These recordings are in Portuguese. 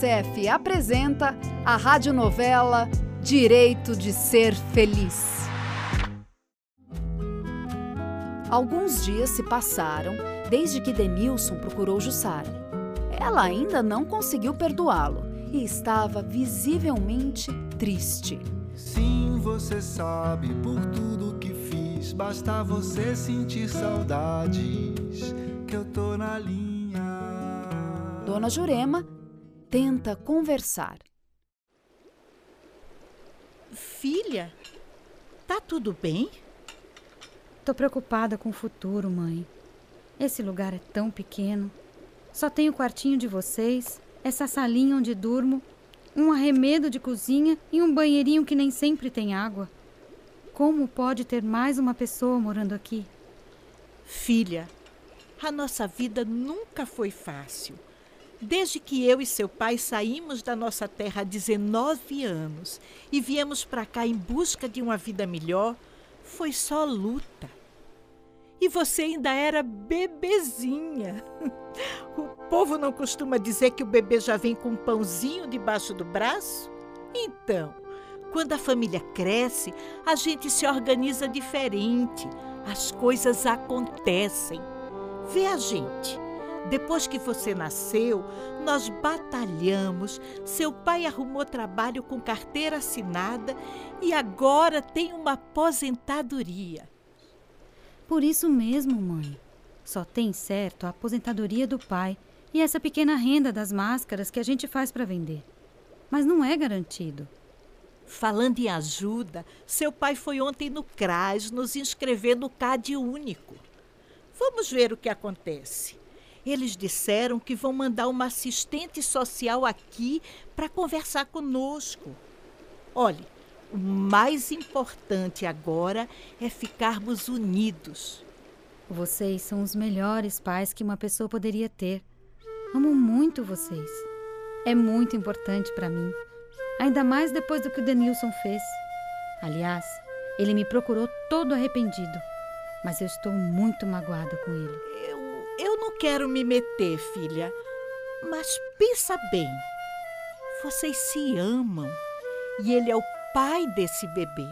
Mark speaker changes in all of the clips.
Speaker 1: Unicef apresenta a radionovela Direito de Ser Feliz. Alguns dias se passaram desde que Denilson procurou Jussara. Ela ainda não conseguiu perdoá-lo e estava visivelmente triste.
Speaker 2: Sim, você sabe por tudo que fiz. Basta você sentir saudades que eu tô na linha.
Speaker 1: Dona Jurema tenta conversar.
Speaker 3: Filha, tá tudo bem?
Speaker 4: Tô preocupada com o futuro, mãe. Esse lugar é tão pequeno. Só tem o quartinho de vocês, essa salinha onde durmo, um arremedo de cozinha e um banheirinho que nem sempre tem água. Como pode ter mais uma pessoa morando aqui?
Speaker 3: Filha, a nossa vida nunca foi fácil. Desde que eu e seu pai saímos da nossa terra há 19 anos e viemos para cá em busca de uma vida melhor, foi só luta. E você ainda era bebezinha. O povo não costuma dizer que o bebê já vem com um pãozinho debaixo do braço? Então, quando a família cresce, a gente se organiza diferente. As coisas acontecem. Vê a gente. Depois que você nasceu, nós batalhamos. Seu pai arrumou trabalho com carteira assinada e agora tem uma aposentadoria.
Speaker 4: Por isso mesmo, mãe. Só tem certo a aposentadoria do pai e essa pequena renda das máscaras que a gente faz para vender. Mas não é garantido.
Speaker 3: Falando em ajuda, seu pai foi ontem no CRAS nos inscrever no CAD único. Vamos ver o que acontece. Eles disseram que vão mandar uma assistente social aqui para conversar conosco. Olhe, o mais importante agora é ficarmos unidos.
Speaker 4: Vocês são os melhores pais que uma pessoa poderia ter. Amo muito vocês. É muito importante para mim. Ainda mais depois do que o Denilson fez. Aliás, ele me procurou todo arrependido. Mas eu estou muito magoada com ele.
Speaker 3: Eu, eu não quero me meter, filha. Mas pensa bem. Vocês se amam. E ele é o pai desse bebê.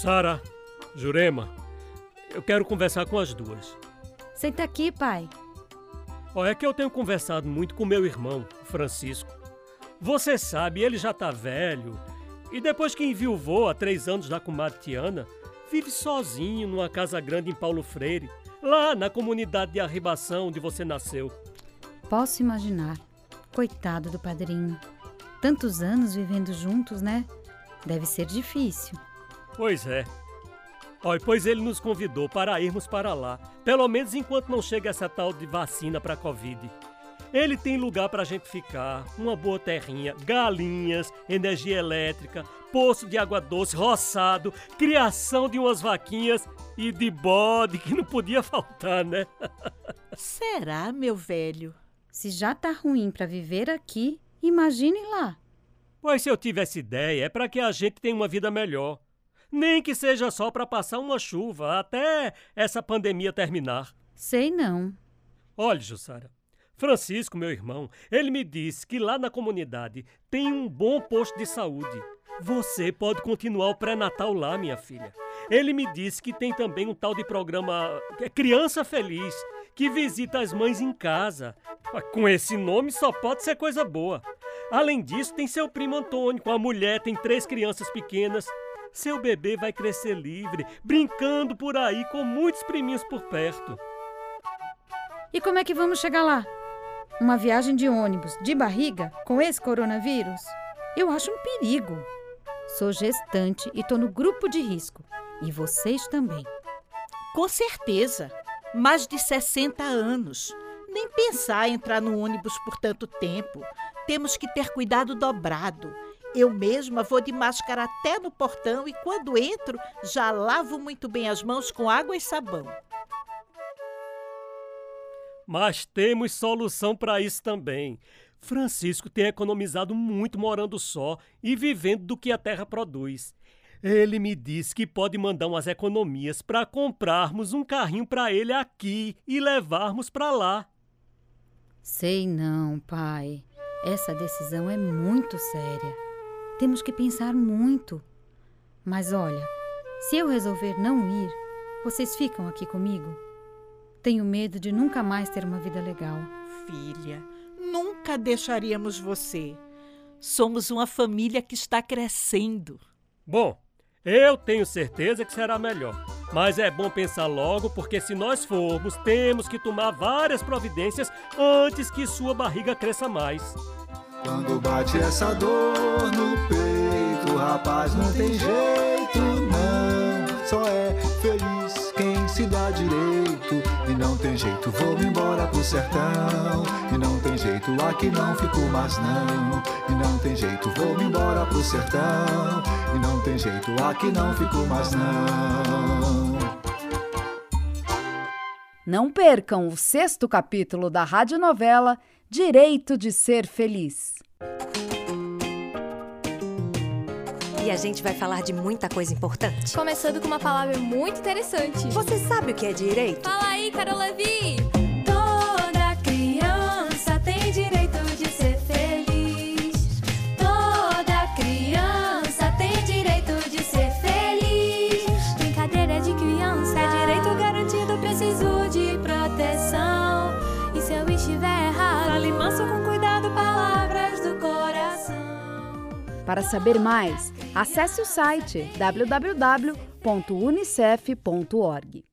Speaker 5: Sara, Jurema, eu quero conversar com as duas.
Speaker 4: Senta aqui, pai.
Speaker 5: Ó, é que eu tenho conversado muito com meu irmão, Francisco. Você sabe, ele já tá velho. E depois que enviou há três anos da comadre Tiana, vive sozinho numa casa grande em Paulo Freire, lá na comunidade de Arribação onde você nasceu.
Speaker 4: Posso imaginar. Coitado do padrinho. Tantos anos vivendo juntos, né? Deve ser difícil.
Speaker 5: Pois é. Olha, pois ele nos convidou para irmos para lá, pelo menos enquanto não chega essa tal de vacina para a Covid. Ele tem lugar para a gente ficar, uma boa terrinha, galinhas, energia elétrica, poço de água doce, roçado, criação de umas vaquinhas e de bode que não podia faltar, né?
Speaker 3: Será, meu velho?
Speaker 4: Se já tá ruim para viver aqui, imagine lá.
Speaker 5: Pois se eu tivesse ideia, é para que a gente tenha uma vida melhor. Nem que seja só para passar uma chuva até essa pandemia terminar.
Speaker 4: Sei não.
Speaker 5: Olhe, Jussara, Francisco, meu irmão, ele me disse que lá na comunidade tem um bom posto de saúde. Você pode continuar o pré-natal lá, minha filha. Ele me disse que tem também um tal de programa Criança Feliz, que visita as mães em casa. Com esse nome só pode ser coisa boa. Além disso, tem seu primo Antônio, com a mulher, tem três crianças pequenas. Seu bebê vai crescer livre, brincando por aí com muitos priminhos por perto.
Speaker 4: E como é que vamos chegar lá? Uma viagem de ônibus de barriga com esse coronavírus? Eu acho um perigo. Sou gestante e tô no grupo de risco. E vocês também.
Speaker 3: Com certeza. Mais de 60 anos. Nem pensar em entrar no ônibus por tanto tempo. Temos que ter cuidado dobrado. Eu mesma vou de máscara até no portão e quando entro já lavo muito bem as mãos com água e sabão.
Speaker 5: Mas temos solução para isso também. Francisco tem economizado muito morando só e vivendo do que a terra produz. Ele me disse que pode mandar umas economias para comprarmos um carrinho para ele aqui e levarmos para lá.
Speaker 4: Sei não, pai. Essa decisão é muito séria. Temos que pensar muito. Mas olha, se eu resolver não ir, vocês ficam aqui comigo? Tenho medo de nunca mais ter uma vida legal.
Speaker 3: Filha, nunca deixaríamos você. Somos uma família que está crescendo.
Speaker 5: Bom, eu tenho certeza que será melhor. Mas é bom pensar logo, porque se nós formos, temos que tomar várias providências antes que sua barriga cresça mais.
Speaker 2: Quando bate essa dor no peito, rapaz, não tem jeito, não. Só é feliz E não tem jeito, vou embora pro sertão. E não tem jeito, aqui não fico mais não. E não tem jeito, vou embora pro sertão. E não tem jeito, aqui não fico mais não.
Speaker 1: Não percam o sexto capítulo da radionovela Direito de Ser Feliz.
Speaker 6: E a gente vai falar de muita coisa importante.
Speaker 7: Começando com uma palavra muito interessante.
Speaker 6: Você sabe o que é direito?
Speaker 7: Fala aí, Carol Levi! Toda criança tem direito de ser feliz. Toda criança tem direito de ser feliz. Brincadeira de criança é direito garantido, preciso de proteção. E se eu estiver errado, fale manso com cuidado, palavras do coração.
Speaker 1: Para saber mais, acesse o site www.unicef.org.